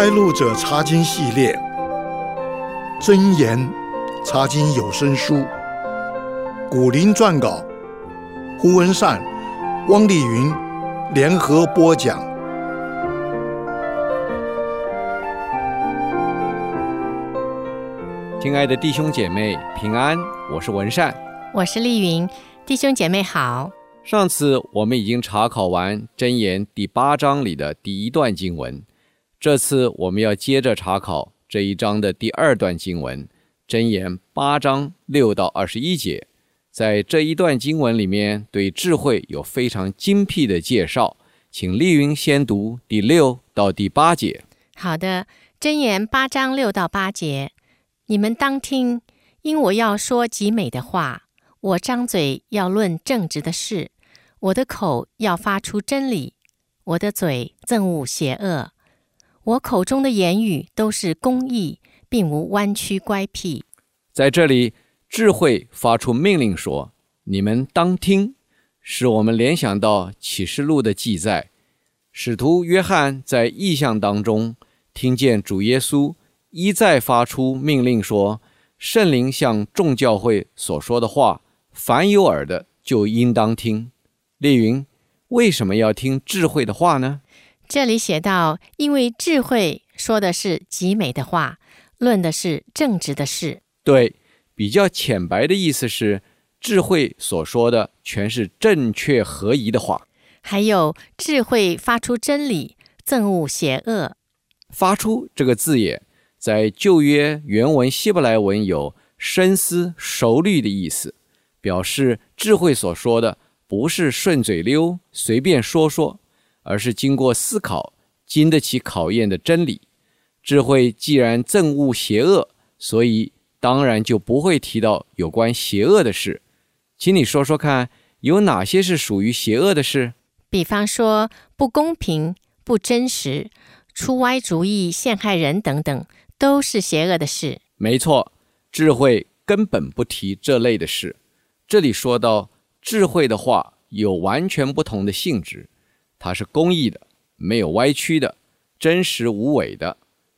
开路者查经系列，真言查经有声书，古林撰稿，胡文善、汪丽云联合播讲。亲爱的弟兄姐妹平安，我是文善，我是丽云，弟兄姐妹好。上次我们已经查考完真言第八章里的第一段经文。这次我们要接着查考这一章的第二段经文，箴言八章六到二十一节。在这一段经文里面，对智慧有非常精辟的介绍。请丽云先读第六到第八节。好的，箴言八章六到八节，你们当听，因我要说极美的话，我张嘴要论正直的事，我的口要发出真理，我的嘴憎恶邪恶。我口中的言语都是公义，并无弯曲乖僻。在这里，智慧发出命令说：“你们当听。”使我们联想到启示录的记载，使徒约翰在异象当中听见主耶稣一再发出命令说：“圣灵向众教会所说的话，凡有耳的就应当听。”丽云，为什么要听智慧的话呢？这里写到，因为智慧说的是极美的话，论的是正直的事。对，比较浅白的意思是，智慧所说的全是正确合宜的话。还有智慧发出真理，憎恶邪恶。发出这个字眼，在旧约原文希伯来文有深思熟虑的意思，表示智慧所说的不是顺嘴溜，随便说说。而是经过思考、经得起考验的真理。智慧既然憎恶邪恶，所以当然就不会提到有关邪恶的事。请你说说看，有哪些是属于邪恶的事？比方说不公平、不真实、出歪主意、陷害人等等，都是邪恶的事。没错，智慧根本不提这类的事。这里说到智慧的话，有完全不同的性质。它是公义的，没有歪曲的，真实无伪的。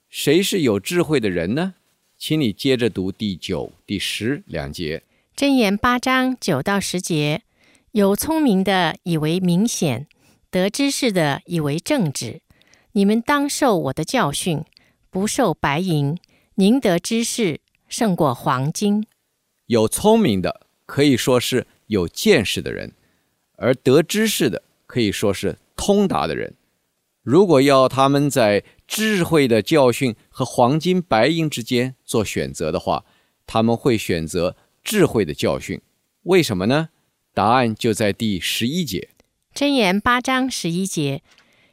谁是有智慧的人呢？请你接着读第九、第十两节。箴言八章九到十节：有聪明的以为明显，得知识的以为正直。你们当受我的教训，不受白银，宁得知识胜过黄金。有聪明的可以说是有见识的人，而得知识的可以说是。通达的人，如果要他们在智慧的教训和黄金白银之间做选择的话，他们会选择智慧的教训。为什么呢？答案就在第十一节。箴言八章十一节，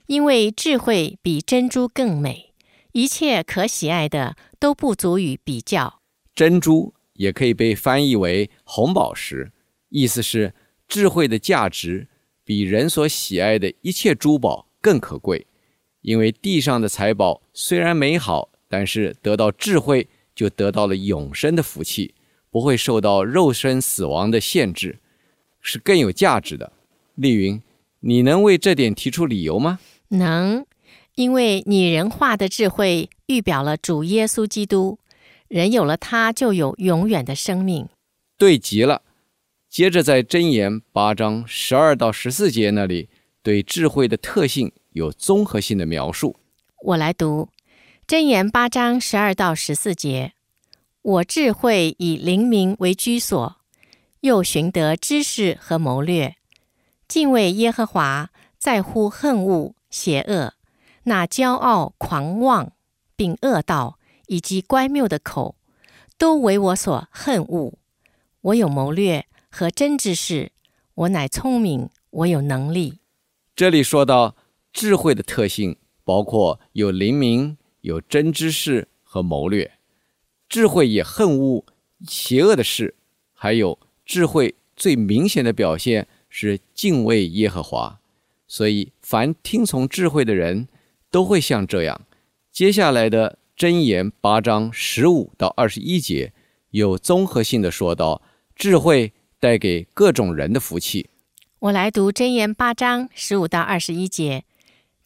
因为智慧比珍珠更美，一切可喜爱的都不足以比较。珍珠也可以被翻译为红宝石，意思是智慧的价值。比人所喜爱的一切珠宝更可贵，因为地上的财宝虽然美好，但是得到智慧就得到了永生的福气，不会受到肉身死亡的限制，是更有价值的。丽云，你能为这点提出理由吗？能，因为拟人化的智慧预表了主耶稣基督，人有了他就有永远的生命。对极了。接着，在箴言八章十二到十四节那里，对智慧的特性有综合性的描述。我来读箴言八章十二到十四节：我智慧以灵明为居所，又寻得知识和谋略。敬畏耶和华，在乎恨恶邪恶。那骄傲狂妄并恶道以及乖谬的口，都为我所恨恶。我有谋略。和真知识，我乃聪明，我有能力。这里说到智慧的特性，包括有灵明、有真知识和谋略。智慧也恨恶邪恶的事，还有智慧最明显的表现是敬畏耶和华。所以，凡听从智慧的人都会像这样。接下来的箴言八章十五到二十一节，有综合性的说到智慧。带给各种人的福气。我来读箴言八章十五到二十一节：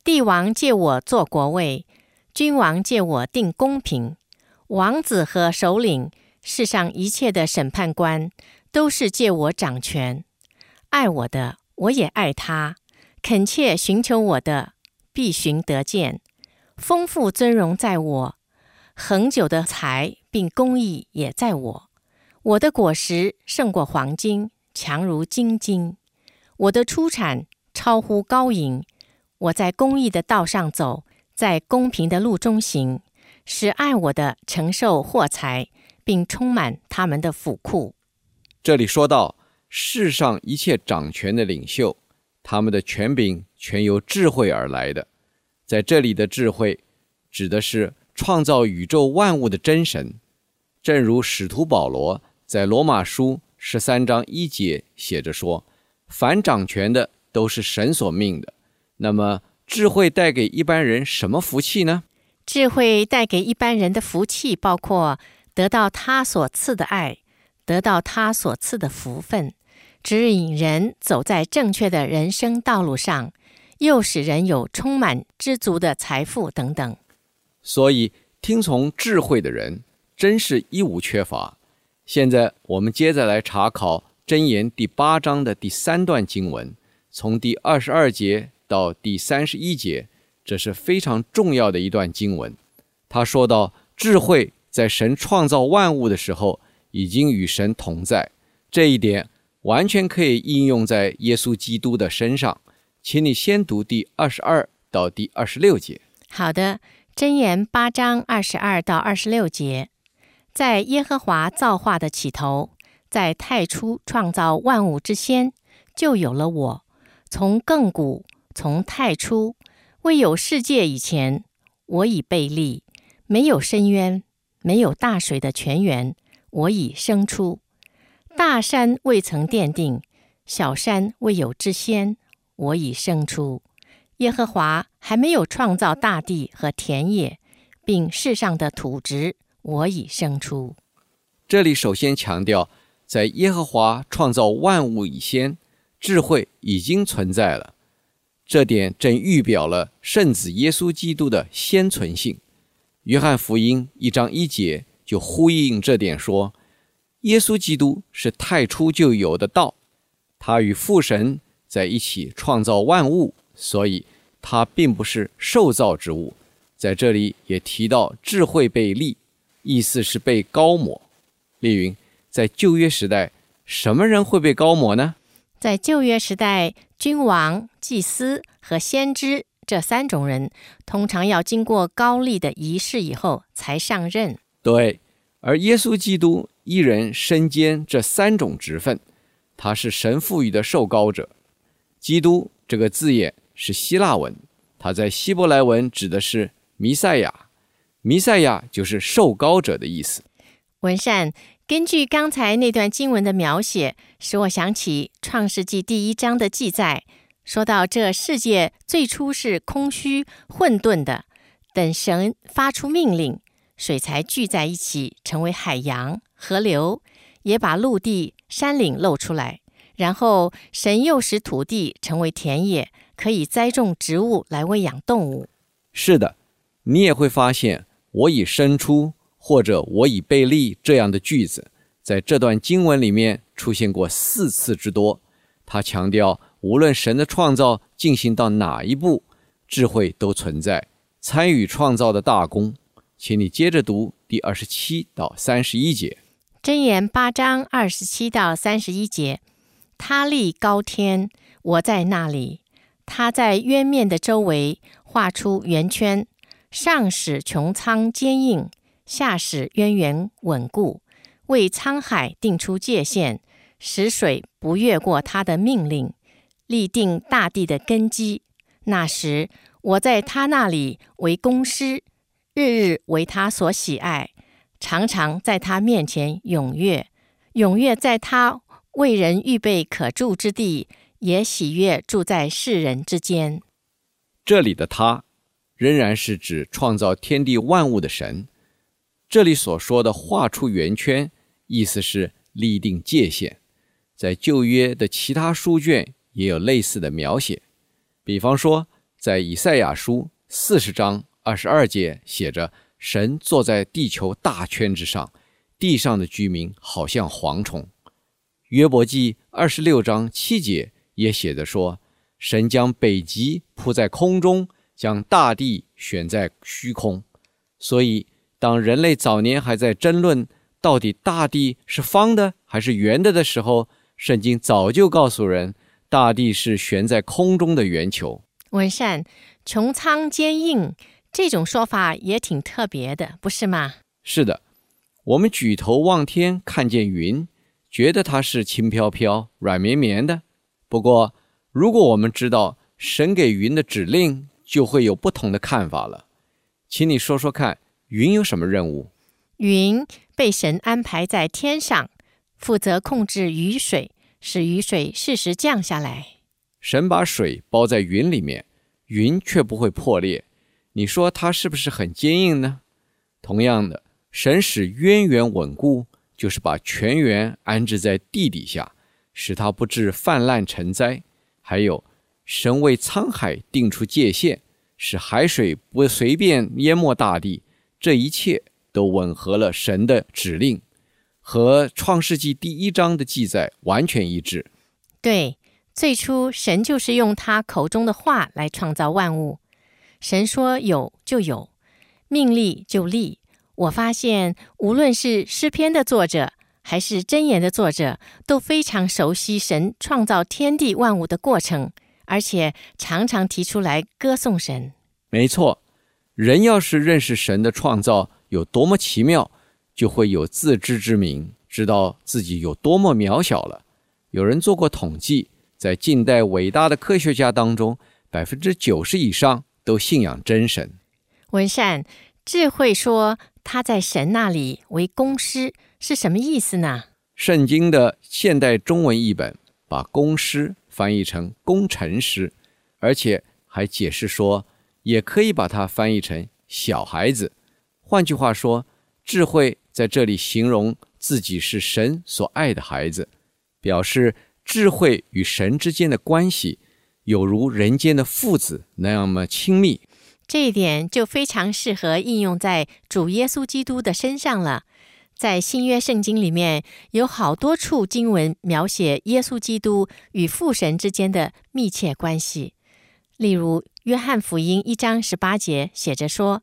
帝王借我做国位，君王借我定公平，王子和首领，世上一切的审判官，都是借我掌权。爱我的，我也爱他；恳切寻求我的，必寻得见。丰富尊荣在我，恒久的财并公义也在我。我的果实胜过黄金，强如精金。我的出产超乎高银。我在公益的道上走，在公平的路中行，使爱我的承受货财，并充满他们的府库。这里说到世上一切掌权的领袖，他们的权柄全由智慧而来的。在这里的智慧，指的是创造宇宙万物的真神。正如使徒保罗在罗马书十三章一节写着说：“凡掌权的都是神所命的。”那么，智慧带给一般人什么福气呢？智慧带给一般人的福气，包括得到他所赐的爱，得到他所赐的福分，指引人走在正确的人生道路上。又使人有充满知足的财富等等，所以听从智慧的人真是一无缺乏。现在我们接着来查考箴言第八章的第三段经文，从第二十二节到第三十一节，这是非常重要的一段经文。他说到，智慧在神创造万物的时候已经与神同在，这一点完全可以应用在耶稣基督的身上。请你先读第二十二到第二十六节。好的，箴言八章二十二到二十六节，在耶和华造化的起头，在太初创造万物之先，就有了我。从亘古，从太初，未有世界以前，我已被立；没有深渊，没有大水的泉源，我已生出。大山未曾奠定，小山未有之先。我已生出，耶和华还没有创造大地和田野，并世上的土质。我已生出。这里首先强调，在耶和华创造万物以先，智慧已经存在了。这点正预表了圣子耶稣基督的先存性。约翰福音一章一节就呼应这点说：耶稣基督是太初就有的道，他与父神。在一起创造万物，所以他并不是受造之物。在这里也提到智慧被立，意思是被高抹。丽云，在旧约时代，什么人会被高抹呢？在旧约时代，君王、祭司和先知这三种人，通常要经过高丽的仪式以后才上任。对，而耶稣基督一人身兼这三种职分，他是神赋予的受膏者。基督这个字眼是希腊文，它在希伯来文指的是弥赛亚，弥赛亚就是受膏者的意思。文善，根据刚才那段经文的描写，使我想起创世纪第一章的记载，说到这世界最初是空虚混沌的，等神发出命令，水才聚在一起成为海洋、河流，也把陆地、山岭露出来。然后，神又使土地成为田野，可以栽种植物来喂养动物。是的，你也会发现“我已生出”或者“我已被立”这样的句子，在这段经文里面出现过四次之多。他强调，无论神的创造进行到哪一步，智慧都存在，参与创造的大功。请你接着读第二十七到三十一节，《箴言》八章二十七到三十一节。他立高天，我在那里；他在渊面的周围画出圆圈，上使穹苍坚硬，下使渊源稳固，为沧海定出界限，使水不越过他的命令，立定大地的根基。那时，我在他那里为公师，日日为他所喜爱，常常在他面前踊跃，踊跃在他。为人预备可住之地，也喜悦住在世人之间。这里的他，仍然是指创造天地万物的神。这里所说的画出圆圈，意思是立定界限。在旧约的其他书卷也有类似的描写，比方说在以赛亚书四十章二十二节写着：“神坐在地球大圈之上，地上的居民好像蝗虫。”约伯记二十六章七节也写着说：“神将北极铺在空中，将大地悬在虚空。”所以，当人类早年还在争论到底大地是方的还是圆的的时候，圣经早就告诉人，大地是悬在空中的圆球。文善，穹苍坚硬，这种说法也挺特别的，不是吗？是的，我们举头望天，看见云，觉得它是轻飘飘、软绵绵的。不过，如果我们知道神给云的指令，就会有不同的看法了。请你说说看，云有什么任务？云被神安排在天上，负责控制雨水，使雨水适时降下来。神把水包在云里面，云却不会破裂。你说它是不是很坚硬呢？同样的，神使渊源稳固，就是把泉源安置在地底下，使它不致泛滥成灾。还有，神为沧海定出界限，使海水不随便淹没大地。这一切都吻合了神的指令，和创世纪第一章的记载完全一致。对。最初，神就是用他口中的话来创造万物。神说有就有，命立就立。我发现，无论是诗篇的作者，还是箴言的作者，都非常熟悉神创造天地万物的过程，而且常常提出来歌颂神。没错，人要是认识神的创造有多么奇妙，就会有自知之明，知道自己有多么渺小了。有人做过统计。在近代伟大的科学家当中，百分之九十以上都信仰真神。文善，智慧说他在神那里为公师是什么意思呢？圣经的现代中文译本把公师翻译成工程师，而且还解释说，也可以把它翻译成小孩子。换句话说，智慧在这里形容自己是神所爱的孩子，表示。智慧与神之间的关系，有如人间的父子那样么亲密。这一点就非常适合应用在主耶稣基督的身上了。在新约圣经里面，有好多处经文描写耶稣基督与父神之间的密切关系。例如，约翰福音一章十八节写着说：“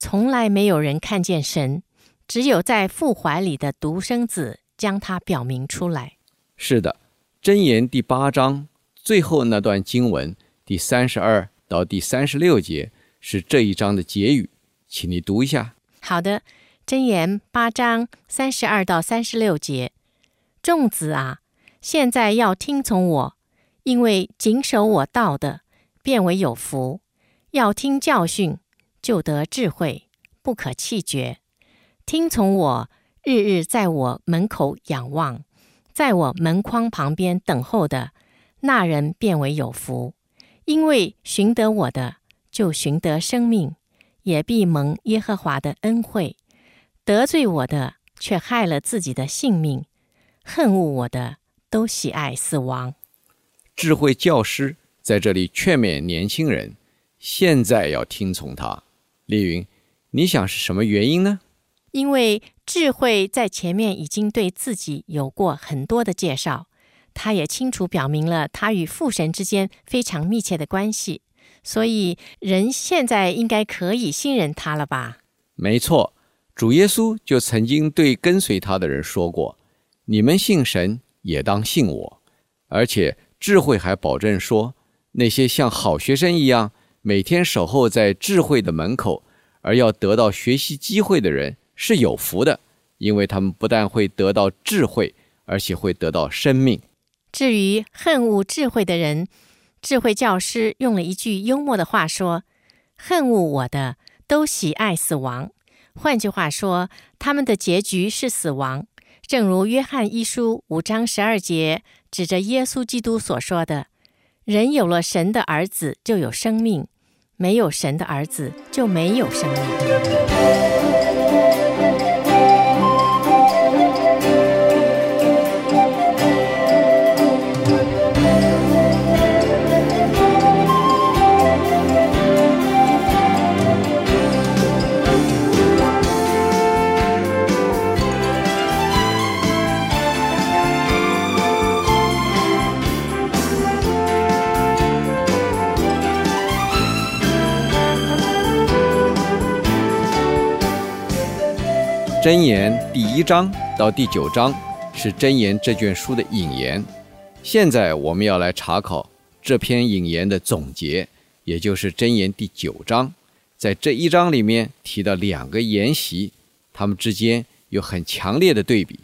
从来没有人看见神，只有在父怀里的独生子将他表明出来。”是的。箴言第八章最后那段经文，第三十二到第三十六节是这一章的结语，请你读一下。好的，箴言八章三十二到三十六节，众子啊，现在要听从我，因为谨守我道的，变为有福；要听教训，就得智慧，不可弃绝。听从我，日日在我门口仰望。在我门框旁边等候的那人便为有福，因为寻得我的就寻得生命，也必蒙耶和华的恩惠。得罪我的却害了自己的性命，恨恶我的都喜爱死亡。智慧教师在这里劝勉年轻人，现在要听从他。丽云，你想是什么原因呢？因为智慧在前面已经对自己有过很多的介绍，他也清楚表明了他与父神之间非常密切的关系，所以人现在应该可以信任他了吧？没错，主耶稣就曾经对跟随他的人说过：“你们信神，也当信我。”而且智慧还保证说，那些像好学生一样每天守候在智慧的门口，而要得到学习机会的人。是有福的，因为他们不但会得到智慧，而且会得到生命。至于恨恶智慧的人，智慧教师用了一句幽默的话说：“恨恶我的都喜爱死亡。”换句话说，他们的结局是死亡。正如约翰一书五章十二节指着耶稣基督所说的：“人有了神的儿子，就有生命；没有神的儿子，就没有生命。”箴言第一章到第九章是箴言这卷书的引言。现在我们要来查考这篇引言的总结，也就是箴言第九章。在这一章里面提到两个筵席，他们之间有很强烈的对比。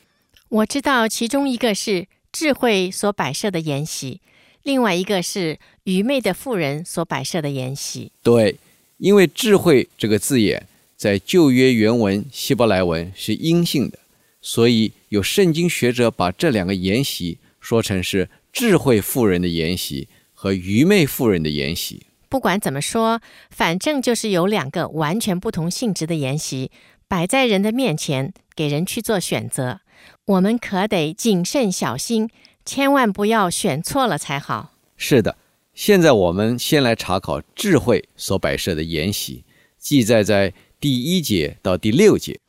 我知道其中一个是智慧所摆设的筵席，另外一个是愚昧的妇人所摆设的筵席。对，因为“智慧”这个字眼在旧约原文希伯来文是阴性的，所以有圣经学者把这两个筵席说成是智慧妇人的筵席和愚昧妇人的筵席。不管怎么说，反正就是有两个完全不同性质的筵席摆在人的面前，给人去做选择。我们可得谨慎小心，千万不要选错了才好。是的，现在我们先来查考智慧所摆设的筵席，记载在第一节到第六节。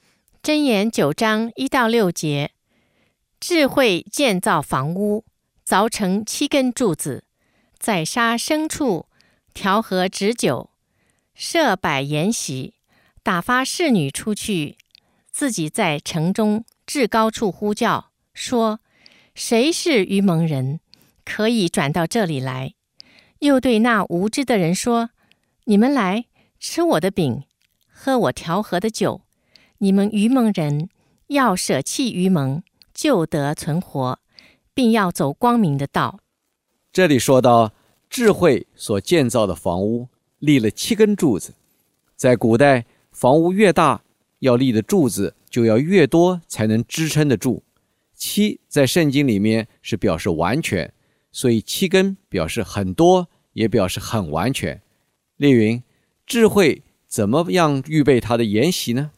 箴言九章一到六节：智慧建造房屋，凿成七根柱子，宰杀牲畜。调和脂酒，设摆筵席，打发侍女出去，自己在城中至高处呼叫，说：“谁是愚蒙人，可以转到这里来？”又对那无知的人说：“你们来吃我的饼，喝我调和的酒。你们愚蒙人要舍弃愚蒙，就得存活，并要走光明的道。”这里说到。智慧所建造的房屋立了七根柱子，在古代，房屋越大，要立的柱子就要越多，才能支撑得住。七在圣经里面是表示完全，所以七根表示很多，也表示很完全。例云，智慧怎么样预备他的筵席呢？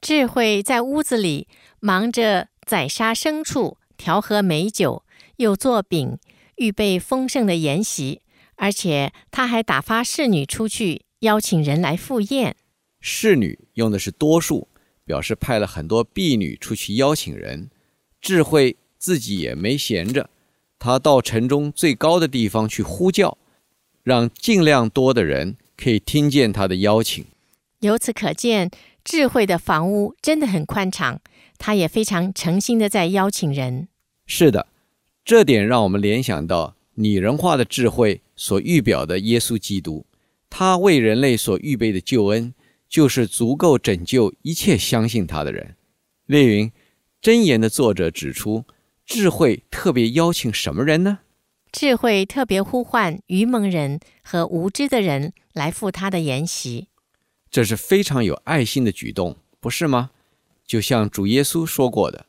智慧在屋子里忙着宰杀牲畜，调和美酒，又做饼，预备丰盛的筵席。而且他还打发侍女出去邀请人来赴宴。侍女用的是多数，表示派了很多婢女出去邀请人。智慧自己也没闲着，他到城中最高的地方去呼叫，让尽量多的人可以听见他的邀请。由此可见，智慧的房屋真的很宽敞，他也非常诚心的在邀请人。是的，这点让我们联想到拟人化的智慧。所预表的耶稣基督，他为人类所预备的救恩，就是足够拯救一切相信他的人。列云箴言的作者指出，智慧特别邀请什么人呢？智慧特别呼唤愚蒙人和无知的人来赴他的筵席，这是非常有爱心的举动，不是吗？就像主耶稣说过的，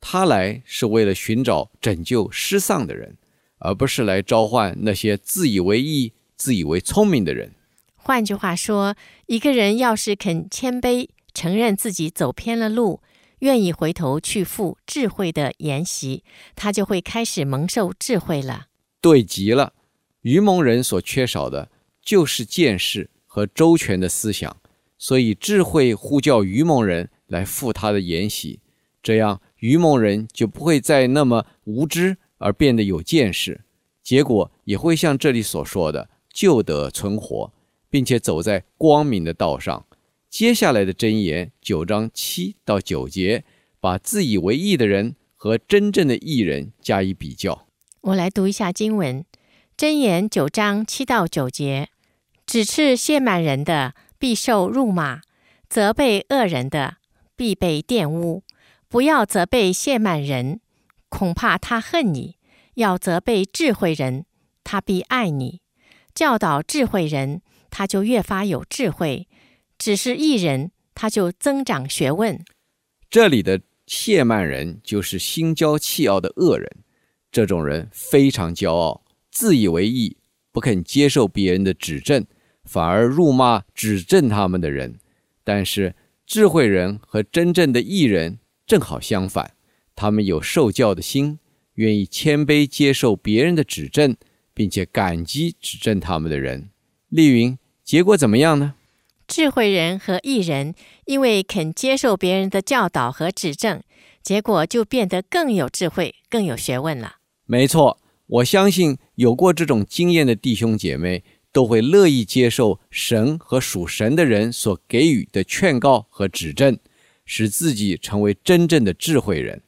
他来是为了寻找拯救失丧的人。而不是来召唤那些自以为意、自以为聪明的人。换句话说，一个人要是肯谦卑，承认自己走偏了路，愿意回头去赴智慧的研习，他就会开始蒙受智慧了。对极了，愚蒙人所缺少的就是见识和周全的思想，所以智慧呼叫愚蒙人来赴他的筵席，这样愚蒙人就不会再那么无知。而变得有见识，结果也会像这里所说的，就得存活，并且走在光明的道上。接下来的箴言九章七到九节，把自以为义的人和真正的义人加以比较。我来读一下经文：箴言九章七到九节，指斥亵慢人的必受辱骂，责备恶人的必被玷污。不要责备亵慢人。恐怕他恨你，要责备智慧人，他必爱你；教导智慧人，他就越发有智慧；只是一人，他就增长学问。这里的亵慢人就是心骄气傲的恶人，这种人非常骄傲，自以为意，不肯接受别人的指正，反而辱骂指正他们的人。但是智慧人和真正的义人正好相反。他们有受教的心，愿意谦卑接受别人的指正，并且感激指正他们的人。丽云，结果怎么样呢？智慧人和艺人因为肯接受别人的教导和指正，结果就变得更有智慧、更有学问了。没错，我相信有过这种经验的弟兄姐妹都会乐意接受神和属神的人所给予的劝告和指正。使自己成为真正的智慧人。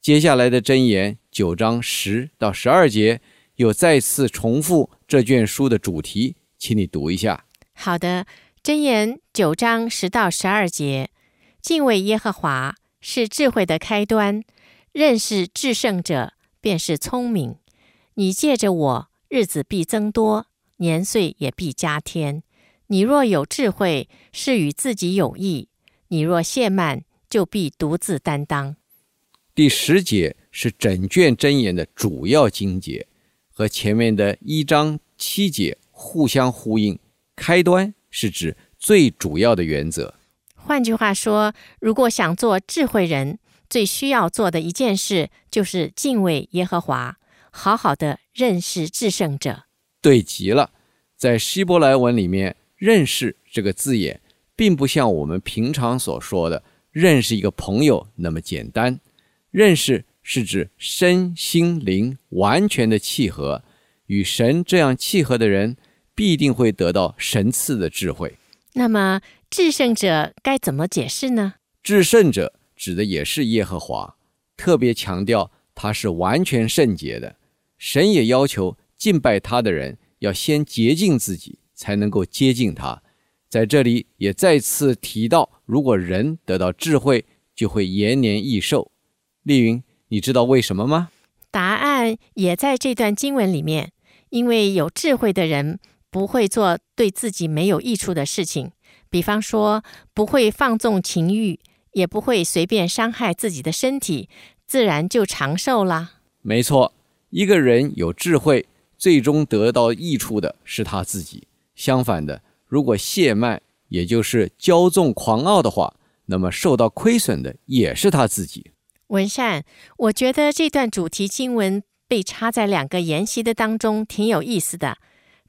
接下来的箴言九章十到十二节又再次重复这卷书的主题，请你读一下。好的，箴言九章十到十二节，敬畏耶和华是智慧的开端，认识至圣者便是聪明。你借着我，日子必增多，年岁也必加添。你若有智慧，是与自己有益；你若懈慢，就必独自担当。第十节是整卷箴言的主要经节，和前面的一章七节互相呼应。开端是指最主要的原则。换句话说，如果想做智慧人，最需要做的一件事就是敬畏耶和华，好好的认识至圣者。对极了，在希伯来文里面。认识这个字眼，并不像我们平常所说的认识一个朋友那么简单。认识是指身心灵完全的契合，与神这样契合的人，必定会得到神赐的智慧。那么，至圣者该怎么解释呢？至圣者指的也是耶和华，特别强调他是完全圣洁的。神也要求敬拜他的人要先洁净自己。才能够接近他，在这里也再次提到，如果人得到智慧，就会延年益寿。丽云，你知道为什么吗？答案也在这段经文里面，因为有智慧的人不会做对自己没有益处的事情，比方说不会放纵情欲，也不会随便伤害自己的身体，自然就长寿了。没错，一个人有智慧，最终得到益处的是他自己。相反的，如果懈慢，也就是骄纵狂傲的话，那么受到亏损的也是他自己。文善，我觉得这段主题经文被插在两个研习的当中，挺有意思的。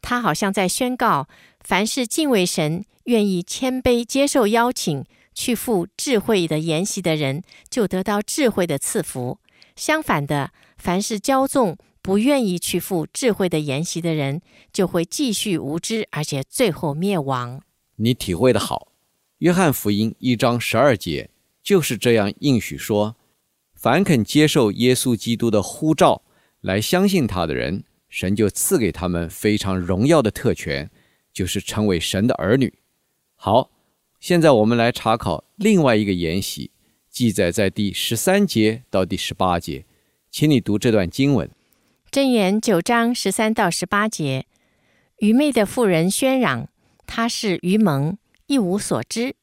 他好像在宣告，凡是敬畏神、愿意谦卑接受邀请去赴智慧的研习的人，就得到智慧的赐福；相反的，凡是骄纵，不愿意去赴智慧的研习的人，就会继续无知，而且最后灭亡。你体会得好。约翰福音一章十二节就是这样应许说：凡肯接受耶稣基督的呼召来相信他的人，神就赐给他们非常荣耀的特权，就是成为神的儿女。好，现在我们来查考另外一个研习，记载在第十三节到第十八节，请你读这段经文。箴言九章十三到十八节，愚昧的妇人喧嚷，她是愚蒙，一无所知。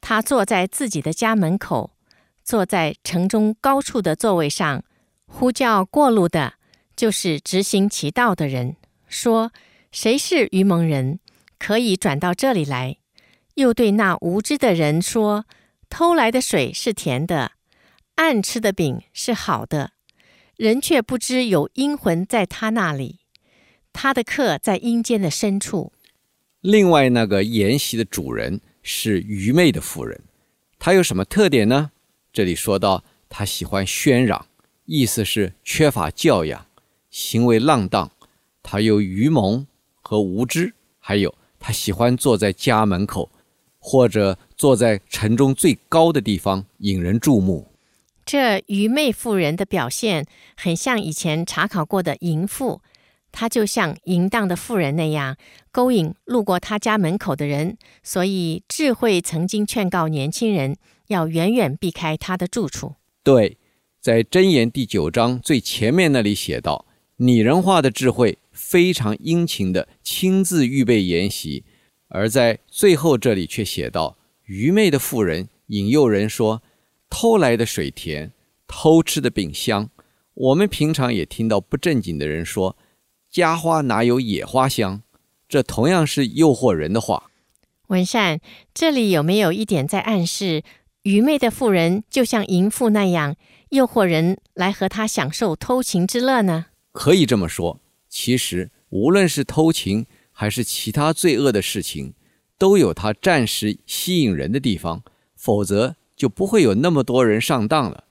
她坐在自己的家门口，坐在城中高处的座位上，呼叫过路的，就是执行其道的人，说：谁是愚蒙人，可以转到这里来？又对那无知的人说：偷来的水是甜的，暗吃的饼是好的。人却不知有阴魂在他那里，他的客在阴间的深处。另外，那个筵席的主人是愚昧的妇人，他有什么特点呢？这里说到，他喜欢喧嚷，意思是缺乏教养，行为浪荡。他有愚蒙和无知，还有他喜欢坐在家门口，或者坐在城中最高的地方，引人注目。这愚昧妇人的表现很像以前查考过的淫妇，她就像淫荡的妇人那样勾引路过她家门口的人。所以智慧曾经劝告年轻人要远远避开她的住处。对，在箴言第九章最前面那里写道：拟人化的智慧非常殷勤地亲自预备筵席，而在最后这里却写道：愚昧的妇人引诱人说。偷来的水甜，偷吃的饼香。我们平常也听到不正经的人说：“家花哪有野花香？”这同样是诱惑人的话。文善，这里有没有一点在暗示，愚昧的妇人就像淫妇那样，诱惑人来和他享受偷情之乐呢？可以这么说。其实，无论是偷情还是其他罪恶的事情，都有它暂时吸引人的地方，否则。就不会有那么多人上当了，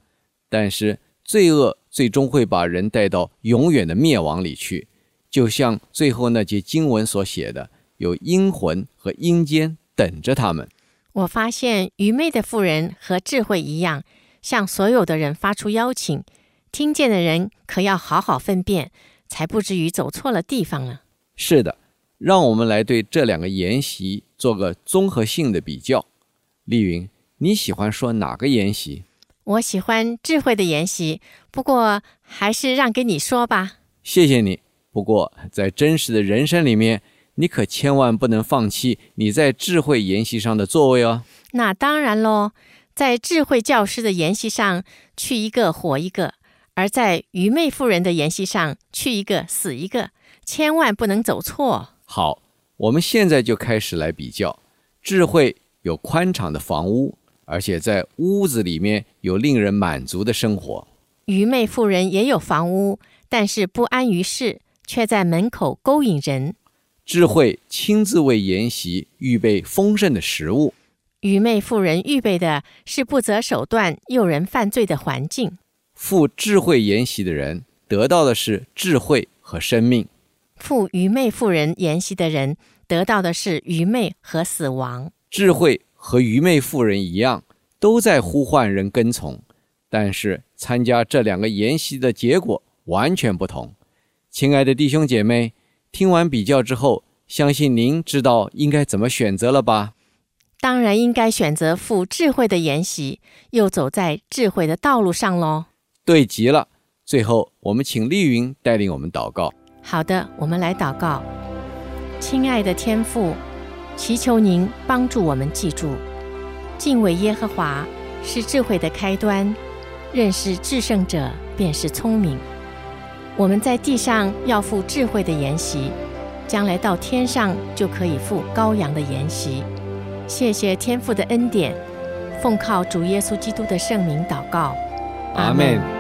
但是罪恶最终会把人带到永远的灭亡里去，就像最后那节经文所写的，有阴魂和阴间等着他们。我发现愚昧的妇人和智慧一样，向所有的人发出邀请，听见的人可要好好分辨，才不至于走错了地方呢。是的，让我们来对这两个研习做个综合性的比较。丽云，你喜欢说哪个研习？我喜欢智慧的研习，不过还是让给你说吧。谢谢你。不过在真实的人生里面，你可千万不能放弃你在智慧研习上的座位哦。那当然喽，在智慧教师的研习上，去一个活一个；而在愚昧妇人的研习上，去一个死一个，千万不能走错。好，我们现在就开始来比较。智慧有宽敞的房屋，而且在屋子里面有令人满足的生活。愚昧妇人也有房屋。但是不安于室，却在门口勾引人。智慧亲自为筵席预备丰盛的食物，愚昧妇人预备的是不择手段诱人犯罪的环境。赴智慧筵席的人得到的是智慧和生命，赴愚昧妇人筵席的人得到的是愚昧和死亡。智慧和愚昧妇人一样，都在呼唤人跟从，但是参加这两个研习的结果。完全不同，亲爱的弟兄姐妹，听完比较之后，相信您知道应该怎么选择了吧？当然应该选择富智慧的研习，又走在智慧的道路上喽。对极了。最后，我们请丽云带领我们祷告。好的，我们来祷告。亲爱的天父，祈求您帮助我们记住，敬畏耶和华是智慧的开端，认识至圣者便是聪明。我们在地上要赴智慧的筵席，将来到天上就可以赴羔羊的筵席。谢谢天父的恩典，奉靠主耶稣基督的圣名祷告，阿门。